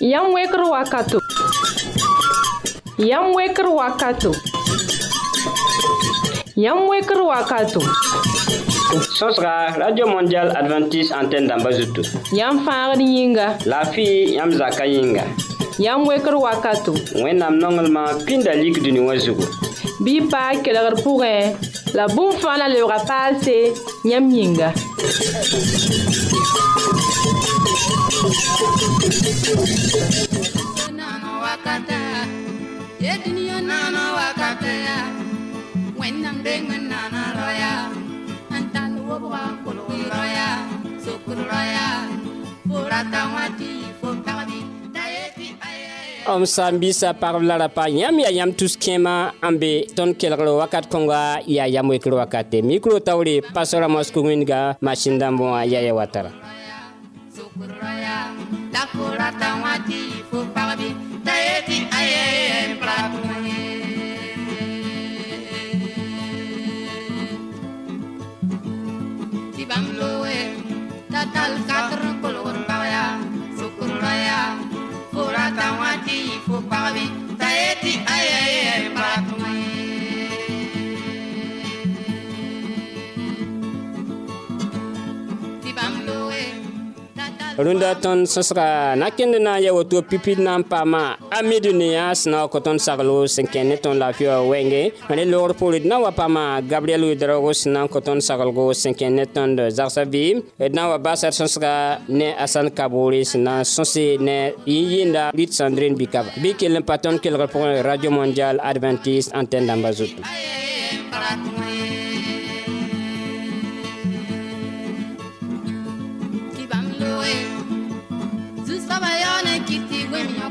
Yam weker wakato. Yam weker wakato. Yam weker wakato. Sosra radio mondial adventiste antenne d'Ambazoutou. Yam yãmb yinga. la fille fɩ yãmb zakã yĩnga yãmb wekr wakato wẽnnaam nonglmã pĩnda lik dũni wã zugu La la bũmb a la lebga paalse yãmb Om sã bisa pagb la ra pa yãmb yaa yãmb tus-kẽemã n be tõnd wakat kõnga ya yam wekr wakate ya mikro taoore pasora mosco wĩnga masin-dãmbẽ wã yaya watara rũndã tõnd sõsga nakẽnd na n ya woto pipid na n paama a mi dũniyã sẽn na wa ko tõnd saglo sẽn kẽnd ne tõnd lafɩ wã wɛnge rẽ loogr pʋʋre na koton wa paama gabriɛl de sẽn na n ko tõnd na n wa ne asan kaboore na n sõse ne yẽ yɩɩnda bɩ d bikaba bɩ kell radio mondial adventiste antenne dãmbã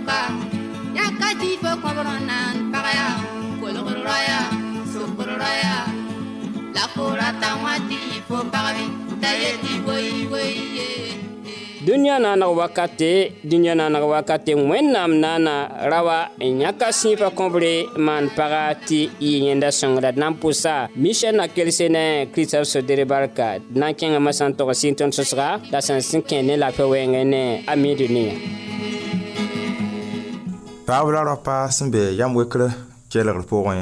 ba ya ka ti fo ko nan pa ya ko lo ro ya so ro ya la ko ra ta wa ti fo pa bi ta ye ti yi ye wakate wakate rawa na n pʋsa michɛl barka na n kẽngame sẽn tog sɩn la sẽn sẽn kẽ taab la ra pa sẽn be yam wekr kelgr pʋgẽ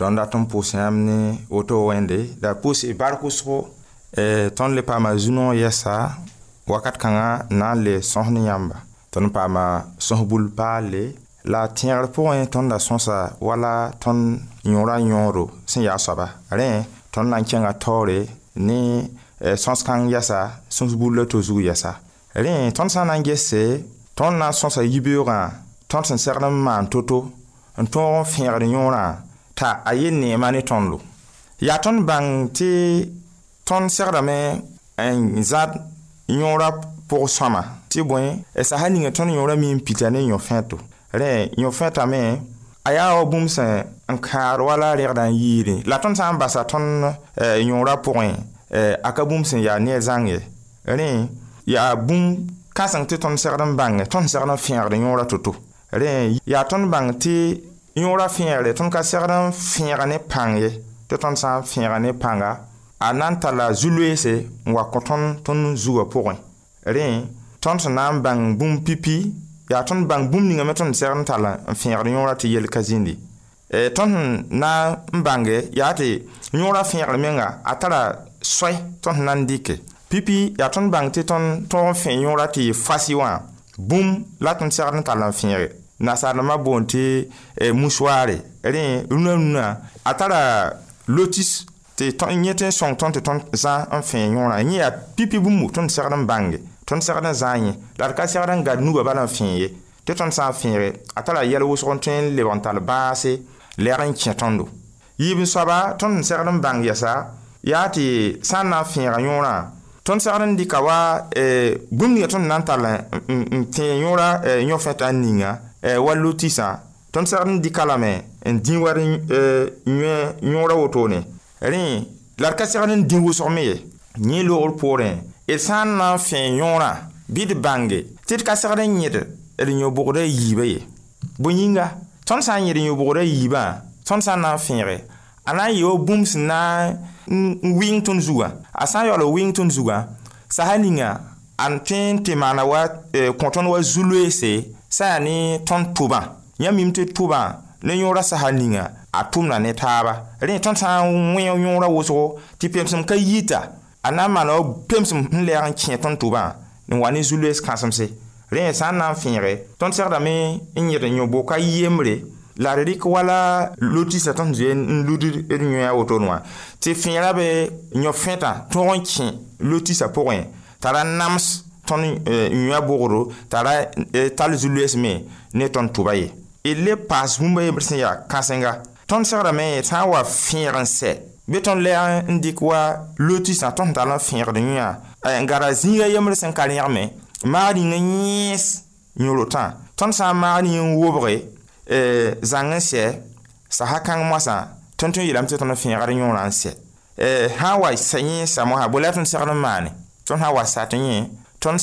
tõnd dat n pʋʋs yãmb ne woto wẽnde la pʋʋs y bark wʋsgo tõnd le paama zu-noog yɛsa wakat kãngã n na n le sõs ne yãmba tõnd paama sõs bul paalle la tẽegr pʋgẽ tõnd da sõsa wala tõnd yõorã yõodo sẽn yaa soaba rẽ tõnd na n kẽnga taoore ne eh, sõs kãng yɛsa sõs bul la to zug yɛsa rẽ tõnd sã n na n gese tõnd na n sõsa yi tõnd sẽn segd n maan to-to n tõog n fẽegd yõorã t'a a yel neema ne tõndo yaa tõnd bãng tɩ tõnd segdame n zãd yõorã pʋg sõma tɩ bõe sasa ninga tõnd yõorã mi n pita ne yõ-fẽto rẽ yõ-fẽtame a yaa wa bũmb sẽn n kãad wala rẽgdã n yiide la tõnd sã n basa tõnd e, yõorã pʋgẽ e, a ka bũmb sẽn yaa ne zãng ye rẽ yaa bũmb kãseng tɩ tõnd segd n bãnge tõnd segd n fẽegd yõorã to-to rẽ yaa tõnd bãng tɩ yõorã fẽegre tõnd ka segd n fẽega ne pãng ye tɩ tõnd sã n fẽega ne pãnga a na n tara zu-loeese n wa kõ tõnd tõnd zugã pʋgẽ rẽ tõnd sẽn na n bãng bũmb pipi yaa tõnd bãng bũmb ningame tõnd segd n tall n fẽegd yõorã tɩ yel ka zĩndi e, tõnd sẽn na n bãnge yaa tɩ yõorã fẽegr menga a tara soɛ tõnd sẽn na n dɩke pipi yaa tõnd bãng tɩ tõnd tõog n fẽ yõorã tɩ fasi wã bũmb la tõnd segd n tall n fẽege nasaanima boond tɩ eh, musoare rẽ rũnã rũnã a tara lotis tɩ yẽ tɩ n sõng tõnd tɩ tõnd zã n fẽe yõorã yẽ yaa pipi bũmbu tõnd segd n bãnge tõnd segd n zã yẽ la d ka segd n gad nuba bala n fẽe ye tɩ tõnd sã n fẽege a tara yɛl wʋsg n tõe n lebg n tall bãase lɛg n kẽ tõndo yiib soaba tõnd n segd n bãng yɛsa yaa tɩ sã n na n fẽega yõorã tõnd segd n dɩka wa bũmb ninga tõnd na n tall n tẽe yõora yõ-fẽ tã n ninga eh, wallu tɩ sã tõnd segd n dɩka lame n dĩ wa eh, yõora wotone rẽ la d ka segd n dĩ wʋsg me ye yẽ loogr poorẽ d sã n na n fẽ yõorã bɩ d bãnge tɩ d ka segd n yẽd d yõ-bʋgda a yiibã ye bõe yĩnga tõnd sã n yẽd yõ-bʋgda a yiibã tõnd sã n na n fẽege a na n yɩ wa bũmb sẽn na n wɩng tõnd zugã a sã n yaool wɩng tõnd zugã sasa ninga n tõe n tɩ maana wa kõ tõnd wa zu-loeese sã yaa ne tõnd pʋbã yã mim tɩ pʋbã le yõorã sasa ninga a tʋmda ne taaba rẽ tõnd sã n wẽo yõorã wʋsgo tɩ pemsem ka yita a na n maana pemsem n lɛɛg n kẽ tõnd tʋbã n wa ne zu-loees kãsemse rẽ sã n na n fẽege tõnd segdame n yẽd n yõ-boka yembre la d rɩk wala lotisa tõnd zoe n lud d yõa wotone wã tɩ fẽera be yõ-fẽtã tõog n kẽ lotisa pʋgẽ tara n nams tõnd yũa bogdo tara tall zu-loɛɛs me ne tõnd tʋba ye d le paas bũmba yembr sẽn yaa kãsenga tõnd segdame sã n wa fẽeg n sɛ be tõnd la n dɩk wa lotisã tõnd sẽn tall n fẽegd yũa n gara zĩiga yembr sẽn ka rẽgme maag rĩngã yẽes yõrotã tõnd sã n maag rĩng n wobge zãng n sɛ saha kãng moasã tõnd tõe n yeelame tɩ tõnd fẽegd yõorã n sɛ sã n wa yẽesa moasã bola tõnd segd n maane tõnd sã n wa sat yẽ tõnd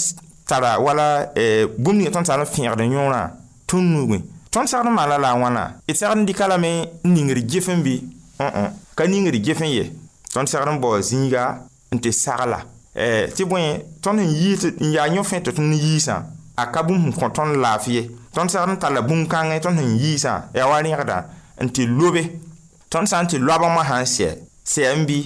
tara wala eh, bũmb ninga tõnd tara n fẽegd yõorã tõnd nuuguẽ tõnd segd n maala la a wãna d segd n dɩka lame n ningd gef n bɩ õ-õ ka ningd gef n ye tõnd segd n baoo zĩiga n tɩ sagla eh, tɩ bõe tõnd n yiis n yaa yõ fẽ tɩ tõnd yiisã a ka bũmb sẽn kõ tõnd laaf ye tõnd segd n tara la bũmb-kãngẽ tõnd sẽn yiisã yaa wa rẽgdã n tɩ lobe tõnd sã n tɩ loabã moã sã n sɛ sɛ n bɩ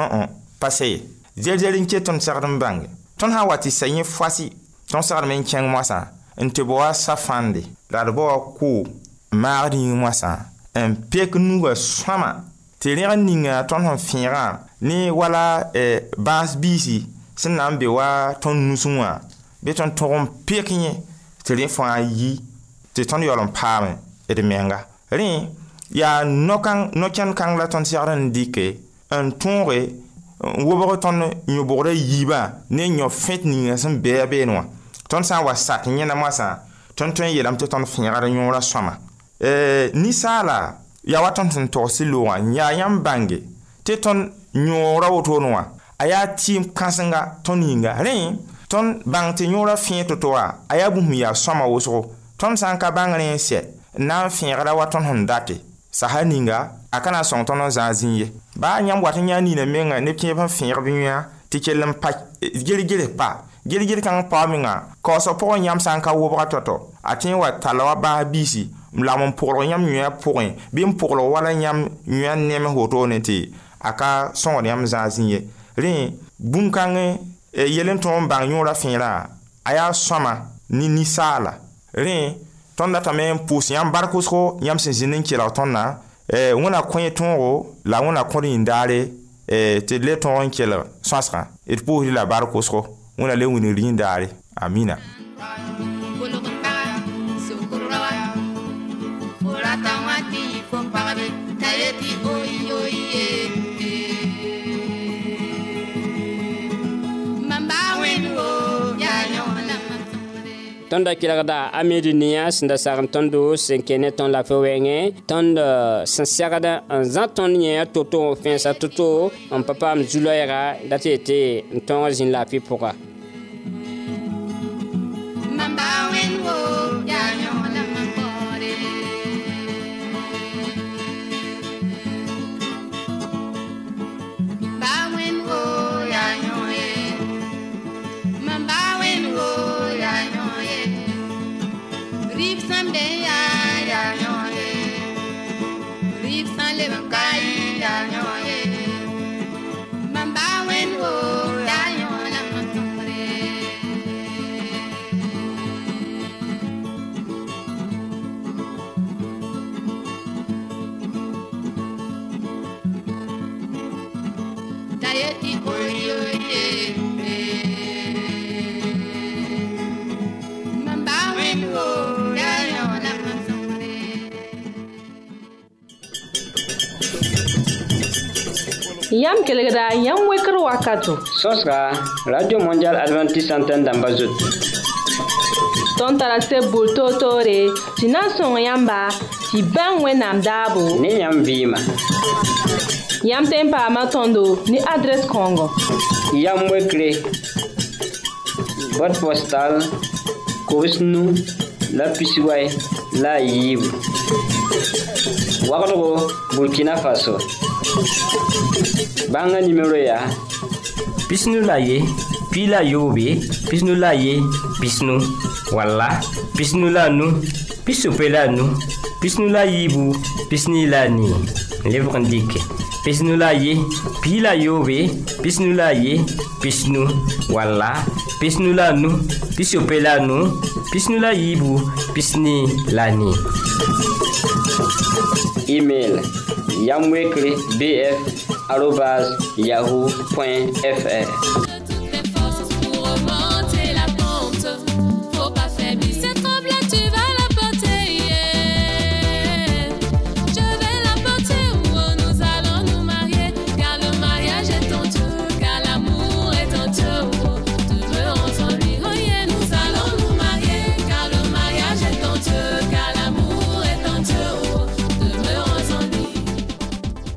õ-õ pa sɛ ye zel-zel n ket tõnd segd n bãnge tõnd sã n wa tɩ sã foasi tõnd segdme n kẽng moasã n tɩ b wa safãnde la d ba wa ko maagd yĩng moasã n pek nuga e sõma tɩ rẽg ninga tõnd sẽn fẽegã ne wala eh, bãas biisi sẽn na n be wa tõnd nusẽ wã bɩ tõnd tog n pek yẽ tɩ rẽ fãa yi tɩ tõnd yaool n paame d menga rẽ yaa no-kãng no-kẽnd kãng la tõnd segd n dɩke n tõoge wobg tõnd yõbgrã yiibã ne yõ fẽt e, ninga sẽn bɩa been wã tõnd sã n wa sak yẽnam wãsã tõnd tõe n yeelame tɩ tõnd fẽegd yõorã sõma ninsaala yaa wa tõnd sẽn togs tɩ loogã n yaa yãmb bãnge tɩ tõnd yõorã wotone wã a yaa tɩɩm kãsenga tõnd yĩnga rẽ tõnd bãng tɩ yõorã fẽe to-to wã a yaa bũmb yaa sõma wʋsgo tõnd sã n ka bãng rẽ n sɛ n na n fẽegda wa tõnd sẽn date sasa ninga a ka na n sõng tõnd n zãag zĩige baa yãmb wat n yã nina menga neb kẽeb sẽn fẽeg bɩ yõa tɩ kell n pa gel-gels pa gel-gel kãng pao menga kaoosg pʋgẽ yãmb sã n ka wʋbga to-to a tẽ n wa tala wa baas biisi n lam n pʋgl yãmb yõa pʋgẽ bɩ n pʋgl wala yãmb yõa nems wotone tɩ a ka sõgd yãmb zãaz n ye rẽ bũmb-kãng e yel n tõog n bãng yõorã fẽerã a yaa sõma ne ninsaala rẽ tõnd datame n pʋʋs yãmb barkʋsgo yãmb sẽn zĩnd n kelg tõndã eh, wẽna kõe tõogo la wẽna kõd yĩndaare eh, tɩ d le tõog n kelg sõasgã d pʋʋsd la barkʋsgo wẽna le wingr yĩndaare amina tõnd da kelgda a mediniã sẽn da sagn tõndo sẽn kẽ ne tõnd la fo wɛɛngẽ tõnd sẽn segd n zã tõnd yẽ to-to fẽensa to-to n pa paam zu-loɛɛga dat yetɩ n tõog zĩn laafɩ pʋga Yam kelegra, yam weker wakato. Sos ka, Radio Mondial Adventist Antenne damba zot. Ton tarase boul to to re, si nan son yamba, si ben we nam dabo. Ne yam vima. Yam ten paama tõndo ni adrɛs kãongo yam wekre bot postal kobs nu la pisiway la a yiib wagdgo burkina faso bãngã nimero yaa pisnu la ye pi la yoobe pisnu la ye pisnu walla pisnu la nu pisope la nu pisnu la yiibu pisni la nii lebg n dɩke pisnu la ye pii la yoobe pisnu la ye pisnu walla pisnu la nu pisiope la nu pisnu la yiibu pisni la ni email yamwekre bf arobas yahoo fr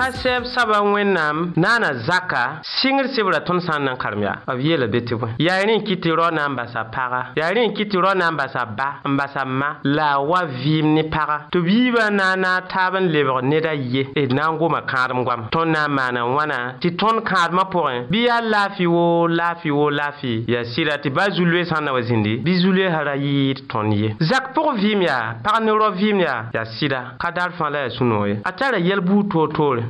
sã sɛb saba wẽnnaam naana zaka sɩngr sebrã tõnd sã n na n karem yaa b yeela be tɩ bõe yaa rẽ n kɩt tɩ rao na n basa paga yaa rẽ n kɩt tɩ rao na n basa ba n basa ma la a wa vɩɩm ne paga tɩ b yiibã na n na n taab n lebg ned a ye d e na n goma kãadem goam tõnd na n maana wãna tɩ tõnd kãadmã pʋgẽ bɩ yaa laafɩ woo laafɩ woo laafɩ yaa sɩda tɩ ba zu-loe sã n na wa zĩndi bɩ zu-loesã ra yɩɩd tõnd ye zak pʋg vɩɩm yaa pag ne rao vɩɩm yaa yaa sɩda ka daar fãa la yaa sũ-noog ye a tara yɛl buud toor-toore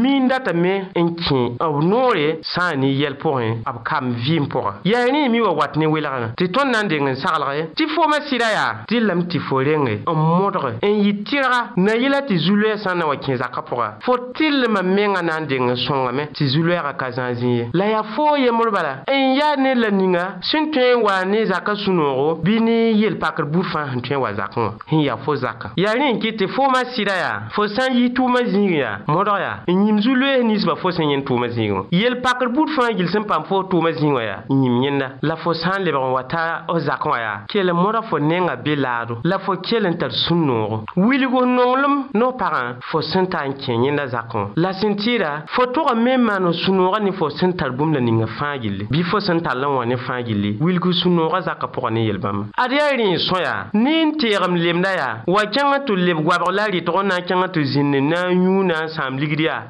miin datame n kẽ b noore sã n ni yɛl pʋgẽ b kam vɩɩm pʋga yaa rẽ mi wa wat ne welgrã tɩ tõnd na n deng n saglge tɩ foma sɩda yaa dɩllame tɩ fo renge n modg n yɩ tɩrga na yɩla tɩ zu-loɛɛ sã n na wa kẽ zakã pʋga fo tɩllmã menga na n deng n sõngame tɩ zu-loɛɛgã ka zã zĩ ye la yaa foo yembr bala n yaa ne la ninga sẽn tõe n wa ne zakã sũ-noogo bɩ ne yel-pakr bur fãa sẽn tõe n wa zakẽ wã sẽn yaa fo zakã yaa rẽ n kɩ tɩ foomã sɩda yaa fo sã n yɩs tʋʋmã zĩig yaa modg yaa yĩm zu-loɛɛ ninsbã fo sẽn yẽnd tʋʋmã zĩigẽ yel pakr buud fãa gil sẽn paam fo tʋʋmã zĩig wã yaa yĩm yẽnda la fo sã n lebg n wa ta f zak wã yaa kell moda fo nengã be laado la fo kell n tar sũn noogo wilgo nonglem no pagã fo sẽn ta n kẽ yẽnda zakẽ wã la sẽn tɩɩda fo tog me n maan sũ-noogã ne fo sẽn tar bũmb la ninga fãa gilli bɩ fo sẽn tall n wã ne fãa gilli wilg sũ-noogã zakã pʋgã ne yel-bãmba ad yaa rẽ sõ yaa ne n teegem lemda yaa wa kẽngã tɩ leb goabg la rɩtg na n kẽngã tɩ zĩnd na n yũu na n sãam ligd yaa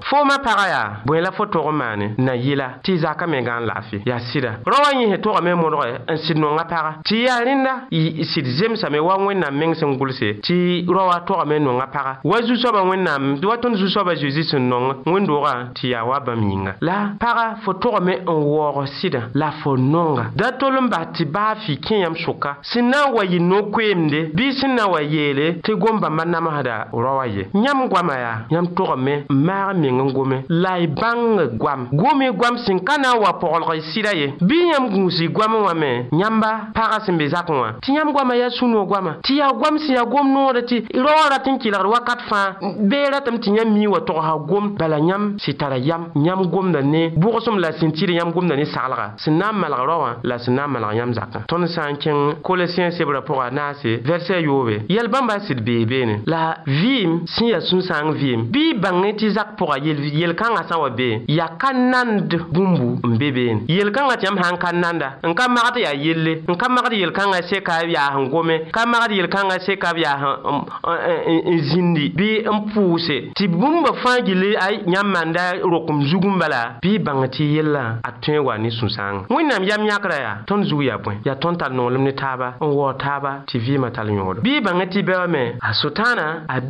fooma pagã yaa bõe la fo tog n maane na yɩla tɩ y zakã me n laafɩ yaa sɩda ra wã yẽsẽ togame modge n sɩd nonga paga tɩ yaa rẽnda y sɩd zemsame wa wẽnnaam meng sẽn gʋlse tɩ ra togame nonga paga wa zu-soabã wẽnnaam wa tõnd zu-soabã zeezi sẽn nong wẽn-doogã tɩ yaa wa bãmb yĩnga la paga fo togame n waoog sɩdã la fo nonga da tol n bas tɩ baa fɩ kẽ yãmb sʋka sẽn na n wa yɩ no-koeemde bɩ sẽn na n wa yeele tɩ gom-bãmbã namsda ra ye yãmb goamã yaa yãmb togame n maag meng bang guam la bang bãng gome goam sin kana wa pʋglg y sɩda ye bɩ Nyamba Parasimbe Zakwa wã me yãmba pagã sẽn be zakẽ wã tɩ yãmb goamã yaa sũn wã goamã gom n wakat mi yam ne la sẽn nyam yãmb dani ne saglga sẽn la sẽn na n ton yãmb zakẽ tõnd sã se kẽng kolosiẽn sebrã pʋga naase vɛrsɛ la Vim Siya ya sun Vim. vim bi bangeti zak wa yel-kãngã sã wa be yaa ka nand bũmbu n be yel-kãngã tɩ yãmb sã n ka nanda n ka yaa yelle n ka magd yel-kãngã seka ka ya gome ka magd yel kanga seka b ya n um, um, um, zĩndi bɩ n pʋʋse tɩ bũmba fãa gilli a yãmb maanda rokem bala bɩ y bãng tɩ yella a tõe wa ne sũ-sãanga wẽnnaam yam nyakra yaa tõnd zug yaa bõe yaa tõnd tal noolem ne taaba n waoo taaba tɩ vɩɩmã tall yõodo bɩ y bãng tɩ me a sʋɩtãanã a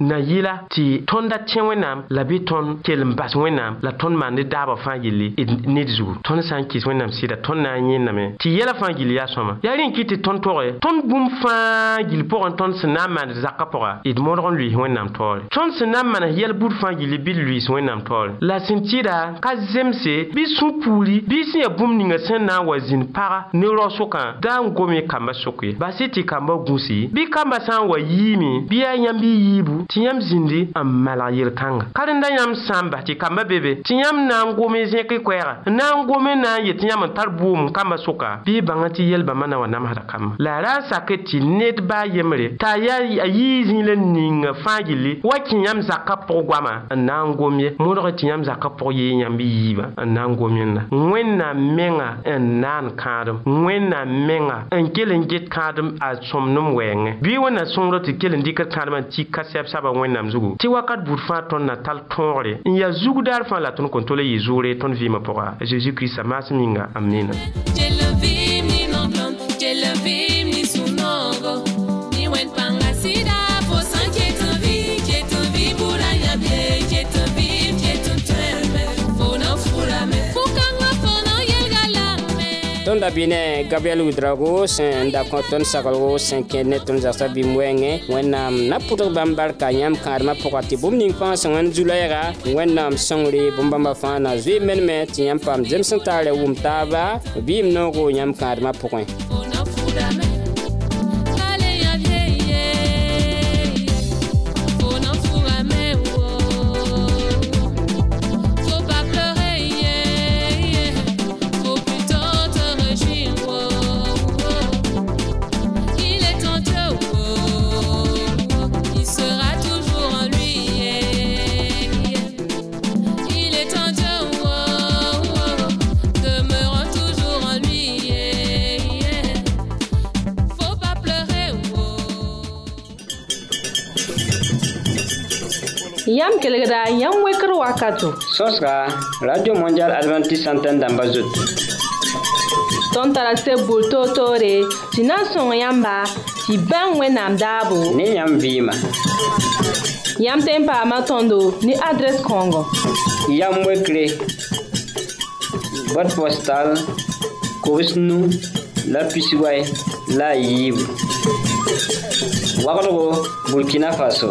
na yɩla tɩ tonda tẽ wẽnnaam la bɩ tõnd kell n bas wẽnnaam la tõnd maande daabã fãa yelle d ned zugu tõnd sã n kɩs wẽnnaam sɩda tõnd na n yẽndame tɩ yɛlã fãa gill yaa sõma yaa rẽ n kɩt tɩ tõnd togẽ tõnd bũmb fãa gill pʋgẽ tõnd sẽn na n maand zakã pʋga d modg n lʋɩɩs wẽnnaam taoore tõnd sẽn na n manes yɛl bud fãa gilli bɩ d lʋɩɩs wẽnnaam taoore la sẽn tɩda ka zemse bɩ sũ-puuri bɩ sẽn yaa bũmb ninga sẽn na n wa zĩnd paga ne raosʋkã da n gom ye kambã sʋk ye bas tɩ kambã gũsi bɩ kambã sã n wa yiime bɩ yaa yãmb y yiibu tɩ yãmb zĩndi n malg yel-kãnga rẽnda yãmb sã n bas tɩ kambã bebe tɩ yãmb na n gome zẽk koɛɛgã n na n gome na n yetɩ yãmb n tar buum kambã soka bɩ y bãngã tɩ yel bãmbã na wa namsda kambã la ra n sak e tɩ ned ba a yembre t'a yaa a yii zĩig la ninga fãa gilli wa kẽ yãmb zakã pʋg goamã n na n gom ye modg e tɩ yãmb zakã pʋg yee yãmb yiibã n na n gom yẽnda wẽnnaam menga n e naan kãadem wẽnnaam menga n kell n get kãadem a sõmdem wɛɛngẽ bɩ wẽnna sõngd tɩ kell n dɩkd kãadmã n tik ka sɛb-saba wẽnnaam zugu tɩ wakat buud fãa tõnd na tal toore n yaa zug daar fãa la tõnd kõn tol yɩ zʋʋre tõnd vɩɩmã pʋga zezi kiristã maasem yĩnga am Sonda binen Gabriel Oudragos, nda konton sakalgo, senken neton jastan bimwenye, wè nanm napotok bambarka, yam kanri mapokati, bomning fansan wè nanjou layera, wè nanm sonri, bombamba fansan, zwe menmen, ti yam fam jem sentale, woum taba, bim nongo, yam kanri mapokan. Yam kelegda, yam wekr wakato. Sos ka, Radio Mondial Adventist Santen damba zot. Ton tarase boul to to re, si nan son yamba, si ben we nam dabo. Ne yam vima. Yam tempa matondo, ni adres kongo. Yam wekre, bot postal, kowes nou, la pisiway, la yib. Wakro go, Burkina Faso.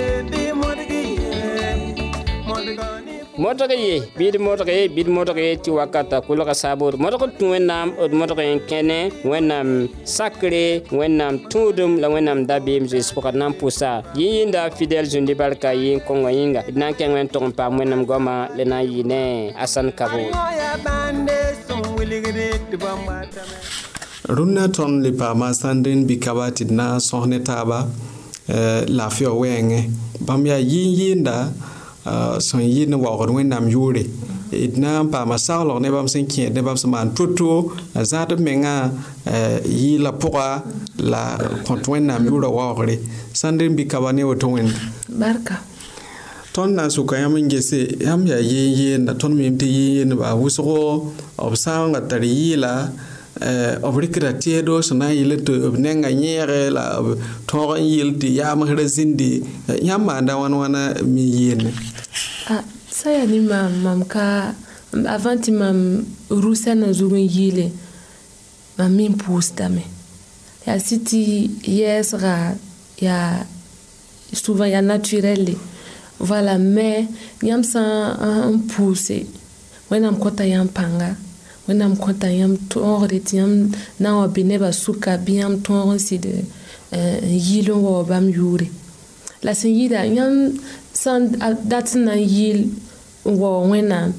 motoke ye bid motoke ye bid motoke ye tɩ wakata kʋlga saabor motok tɩ wẽnnaam d motok n kẽne wẽnnaam sakre wẽnnaam tũudum la wẽnnaam da-beem zeezi pʋga d na n pʋsa yẽ yĩnda fidɛl zũndi barka yɩ n kõngã yĩnga d na wẽn tog n paam wẽnnaam goamã na n asãn kabo rũnnã ton le paama sã n dẽn bikaba tɩ d na n sõs ne taaba eh, lafɩ wã wɛɛngẽ bãmb yaa yɩ sẽn yɩ ne waoogd wẽnnaam yʋʋre d na n paama saglg ne bãmb sẽn kẽed ne bãmb sẽn maan to-to zãad b mengã yɩɩla pʋga la kõt wẽnnaam yʋʋra waoogre sãn d n bɩ ka wa ne woto wẽnda tõnd na n sʋka yãmb n gese yãmb yaa yen yeenda tõnd mem tɩ yen yeendba wʋsgo b sã n wa tar yɩɩla Eh, b rɩkda teedo sẽn na n yɩl tɩ b nengã yẽɛgɛ la b tõog n yɩl tɩ yaamsrã zĩndi eh, yãmb maanda wãn wãna mi yeenne ah, sã yaa ne maam mam ka avant tɩ mam rũsã na zug n yiile mam mi n pʋʋsdame yaa sɩ tɩ yɛɛsga yaa souvent yaa naturel le voilà ah, mais yãmb sã n pʋʋse wẽnnaam kota yãmb pãnga wẽnnaam kõ t'a yãmb tõogd tɩ yãmb na n eh, wa be nebã suka bɩ yãmb tõog n sɩd n yiil n wa bãmb yʋʋre la sẽn yɩɩda yãmb sã n dat n na n yɩɩl n wa wẽnnaam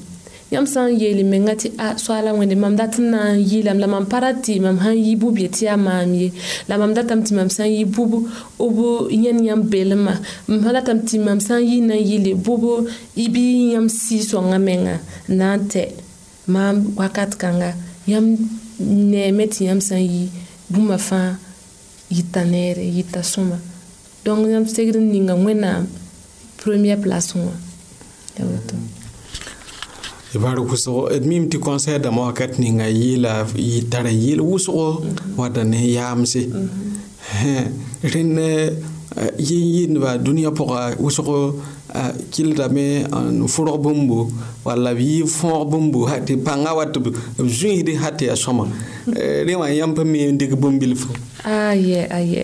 yãmb sã n yeele menga tɩ a soala wẽnde mam dat n na n yɩɩlame la mam pa ra tɩ mam sãn yɩ bub ye tɩ yaa maam ye la mam datame tɩ mam sã n yɩ bub b yẽnd yãmb belmã mam sã datame tɩ mam sã n yɩ na n yɩɩle bub y bɩ yãmb sɩɩ sõnga menga n na n tɛ mam wakat kãnga yãmb neeme tɩ yãmb sã n yɩ bũmba fãa yita neere yita sõma donc yãmb segd n ninga wẽnnaam première place wã ya woto bar wʋsgo d mim tɩ kõnsɛɛ dãmbã wakat ninga yɩɩla tara yɩl wʋsgo wata ne yaamse mm-hmm. rẽnd eh, eh, yen yɩndba dũniyã pʋga wʋsgo kɩldame n fʋrg bũmbo wall b yɩ fõog bũmbo tɩ pãnga wa tɩ b zũisde ha tɩ yaa sõma rẽ wã yãmb pa me n dɩk bũmb-bil fo ayɛ ayɛ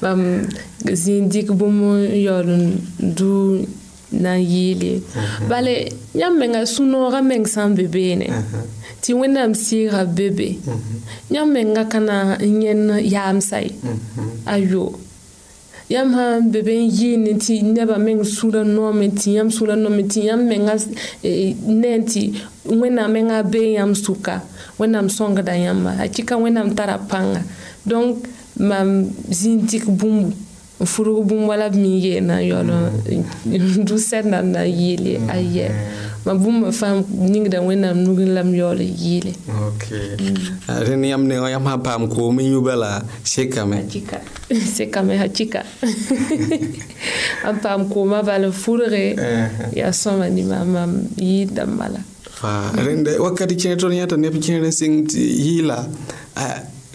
bãmb zĩig dɩk bũmb n yaool n dũur na n yɩɩl ye bale yãmb menga sũ-noogã meng sã n be beene tɩ wẽnnaam sɩɩga be be yãmb menga ka na n yẽnd yaamsay ayo yãmb sãn e, be ben yɩɩne tɩ nebã meng sũurã noame tɩ yãmb sũurã noame tɩ yãmb menga ne tɩ wẽnnaam menga a bee yãmb sʋka wẽnnaam sõngda yãmba a kɩka wẽnnaam tara pãnga donc mam zĩig dɩk bũmb n furg bũmb wala b min yeena n yaool dũ sɛd nan na yɩɩle a yɛ ma bũmb fãa ningda wẽnnaam nugẽ la m yaool yɩɩle rẽnd yãmb ne yãmb sã paam koom n yũ bala sekame sekame cika n paam kooma bal n furge yaa sõma nima mam yɩɩd dãmb bala rẽnd wakat kẽer tõnd yãta neb kẽer n sɩng tɩ yɩɩla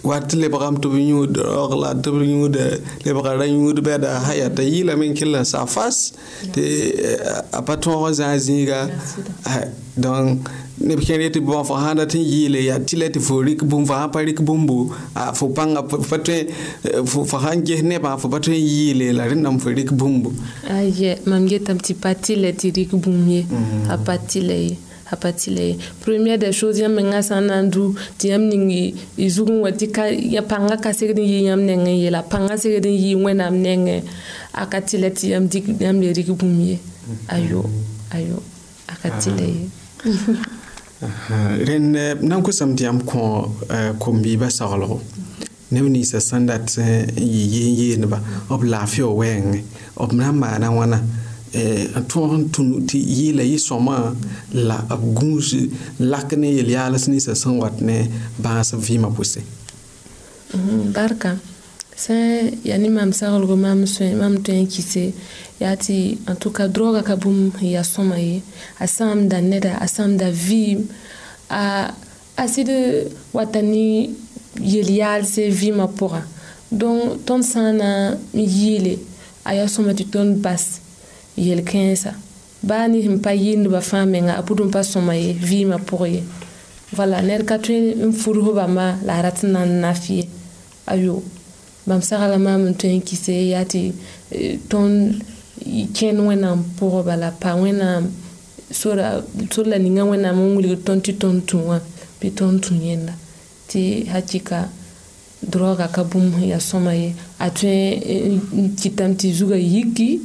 wat tɩ lebga m tɩ b yũud raog la tɩ b yũuda lebga ra yũud bɛda sã ya t'a yɩɩla me n kell n sag fas tɩ a pa tõog n zã zĩiga donc neb kẽer yetɩ bõn fo sãnda tɩ n yɩɩle yaa tɩ la tɩ fo rɩk bũmb fo sã pa rɩk bũmbo fo pãnga pa tõe fo sãn ges nebã fo pa tõe n yɩɩle la rẽndame fo rɩk bũmbo aye mam getame tɩ pa tɩ la tɩ rɩk bũmb ye a pa tɩ la ye a pati la ye première des choses yãmb mengã sã n na n du tɩ yãmb ning y zug n wa tɩ ka pãnga ka segd n yɩ yãmb neng n yeela pãnga segd n yɩ wẽnnaam nengẽ a ka tɩ la tɩ yãmb dɩk yãmb le rɩk bũmb ye ayo ayo a ka tɩ la ye rẽnd b na n kosame tɩ yãmb kõ kom-biibã soglgo neb ninsã sẽn dat n yɩ yeen yeendba b laafɩ wɛɛngẽ b na n maana wãna Eh, n tõog n tũnd tɩ yɩɩla yɩ sõma la b gũus lak ne yel-yaalas ninsã sẽn wat ne bãas vɩɩmã pʋse mm, barka sẽn yaa ne mam saglgo mam tõe n kise yaa tɩ n tʋka droga ka bũmb n yaa sõma ye a sãam da neda a sãam da vɩɩm a a sɩd wata ne yel-yaalse vɩɩmã pʋga donc tõnd sã n na n yɩɩle a yaa sõma tɩ tõnd bas yel-kãensa baa nins n pa yɩndbã fãa menga a pud n pa sõma ye vɩɩmã pʋg ye vala ned ka tõe n furf bãmba la a rat n na n naf ye ayo bãmb sagla maam n tõe n kise yaa e, tɩ tõnd kẽnd wẽnnaam pʋgba la pa wẽnnaam sor la ninga wẽnnaam n wilgd tõnd tɩ tõnd tũ wã bɩ tõnd tũ yẽnda tɩ hakɩka droga ka bũmb ya sõma ye a tõe n kɩtame tɩ zugã yiki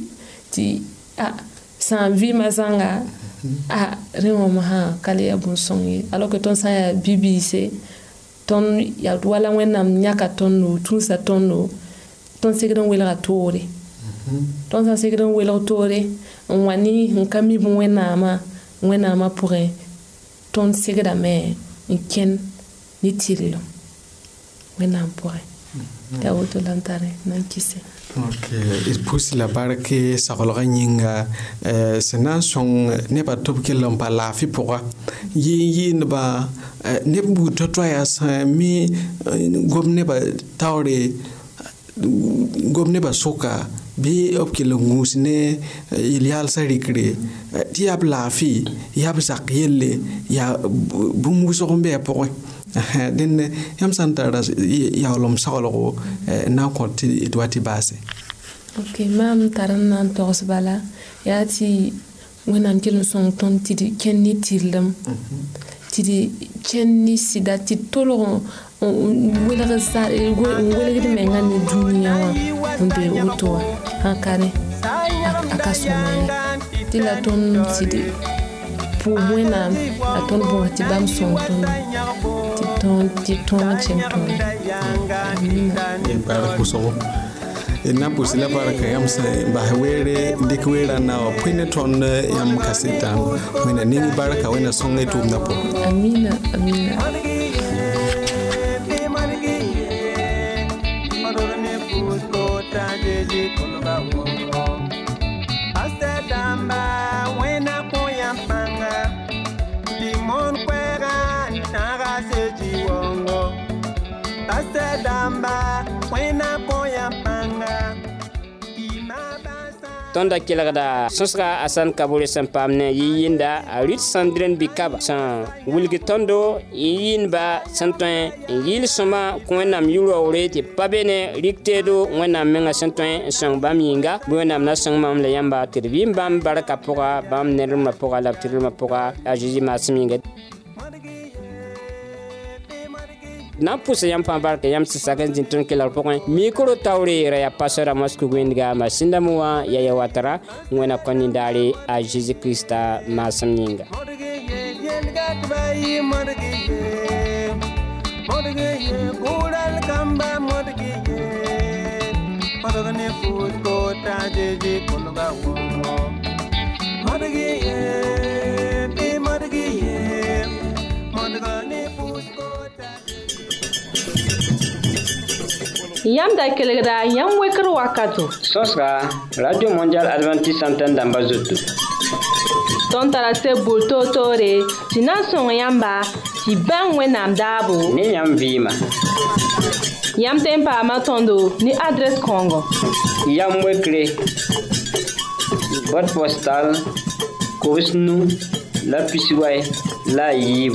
tɩ ah san vi ma zãnga mhm. ah rẽ wã masã ka le yaa bõn-sõng ye alors que tõnd sã n yaa bi-biise tõnd yaa wala wẽnnaam yãka tõndo tũusa tõndo tõnd segd n welga toore tõnd sã n segd n welg toore n wa ni n ka mi bõe wẽnnaamã wẽnnaamã pʋgẽ tõnd segdame n kẽn ne tɩrlem wẽnnaam pʋgẽ yaa woto la n tar nan kɩse d pʋs la barke saglgã yĩnga sẽn na n sõng nebã tɩ b kell n pa laafɩ pʋga yɩ n yɩɩndba neb buud to-toɛɛ sẽn mi gom nebã taoore gom nebã soka bɩ b kell n gũus ne yel-yaalsã rɩkre tɩ yaa b laafɩ yaa b zak yelle yaa bũmb wʋsg n be a pʋgẽ Eh, dẽnd eh, yãmb sã n tara eh, yaoolem soglgo na n kõ tɩ wa tɩ baase ok maam tara n na n togs bala yaa tɩ wẽnnaam kell n sõng tõnd tɩ d kẽnd ne tɩrlem tɩ d kẽnd ne sɩda tɩ d tolg n welgd menga ne dũniyã wã n be woto wã sãn kare a ka sõma ye tɩ la tõnd tɩ d pʋʋm wẽnnaam la tõnd bõos tɩ bãmb sõng tõndo tɩ tõog tɩ tõe bark pʋsgo d na la barka yãmb bas weere dɩk weerã na wã pʋɩ ne tõnd yãmb ka sɩtãan wẽnna ning barka wẽna sõng y tʋʋmdã pʋgẽ tõnda kelgda sõsga a sãn kabore sẽn paam ne yɩ yɩnda a rɩt sãn dɩrẽn bɩ kaba sẽn wilg tõndo y yɩɩnba sẽn tõe n yɩɩl sõma kõ wẽnnaam yũ-raoore tɩ pa be ne rɩk teedo wẽnnaam mengã sẽn tõe n sõng bãmb yĩnga bɩ wẽnnaam na sõng mam la yãmba tɩ d bɩ n bãmb barka pʋga bãmb ned rẽmã pʋga la b tɩ rẽmã pʋga a zeezi maasem yĩnga na n pʋs yãmb fãa barkɛ yãmb sẽn sak n zĩ tõnd kelg pʋgẽ mikro taoore ra yaa pasora mosco wẽndga masĩn wã yaa ya watara wẽna kõ nindaare a zezi kirista maasem yĩnga Yeah. Yam da kelegra, yam wekro wakato. Sos ka, Radio Mondial Adventist Santen damba zotou. Ton tarase boul to to re, si nan son yamba, si ban we nam dabo. Ne yam vima. Yam tempa matondo, ni adres kongo. Yam wekre, bot postal, kous nou, la pisiway, la yib.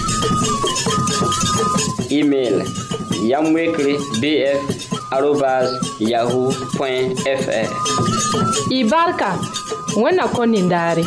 email yamwekre bf yahoo fr y barka wẽnna kõ nindaare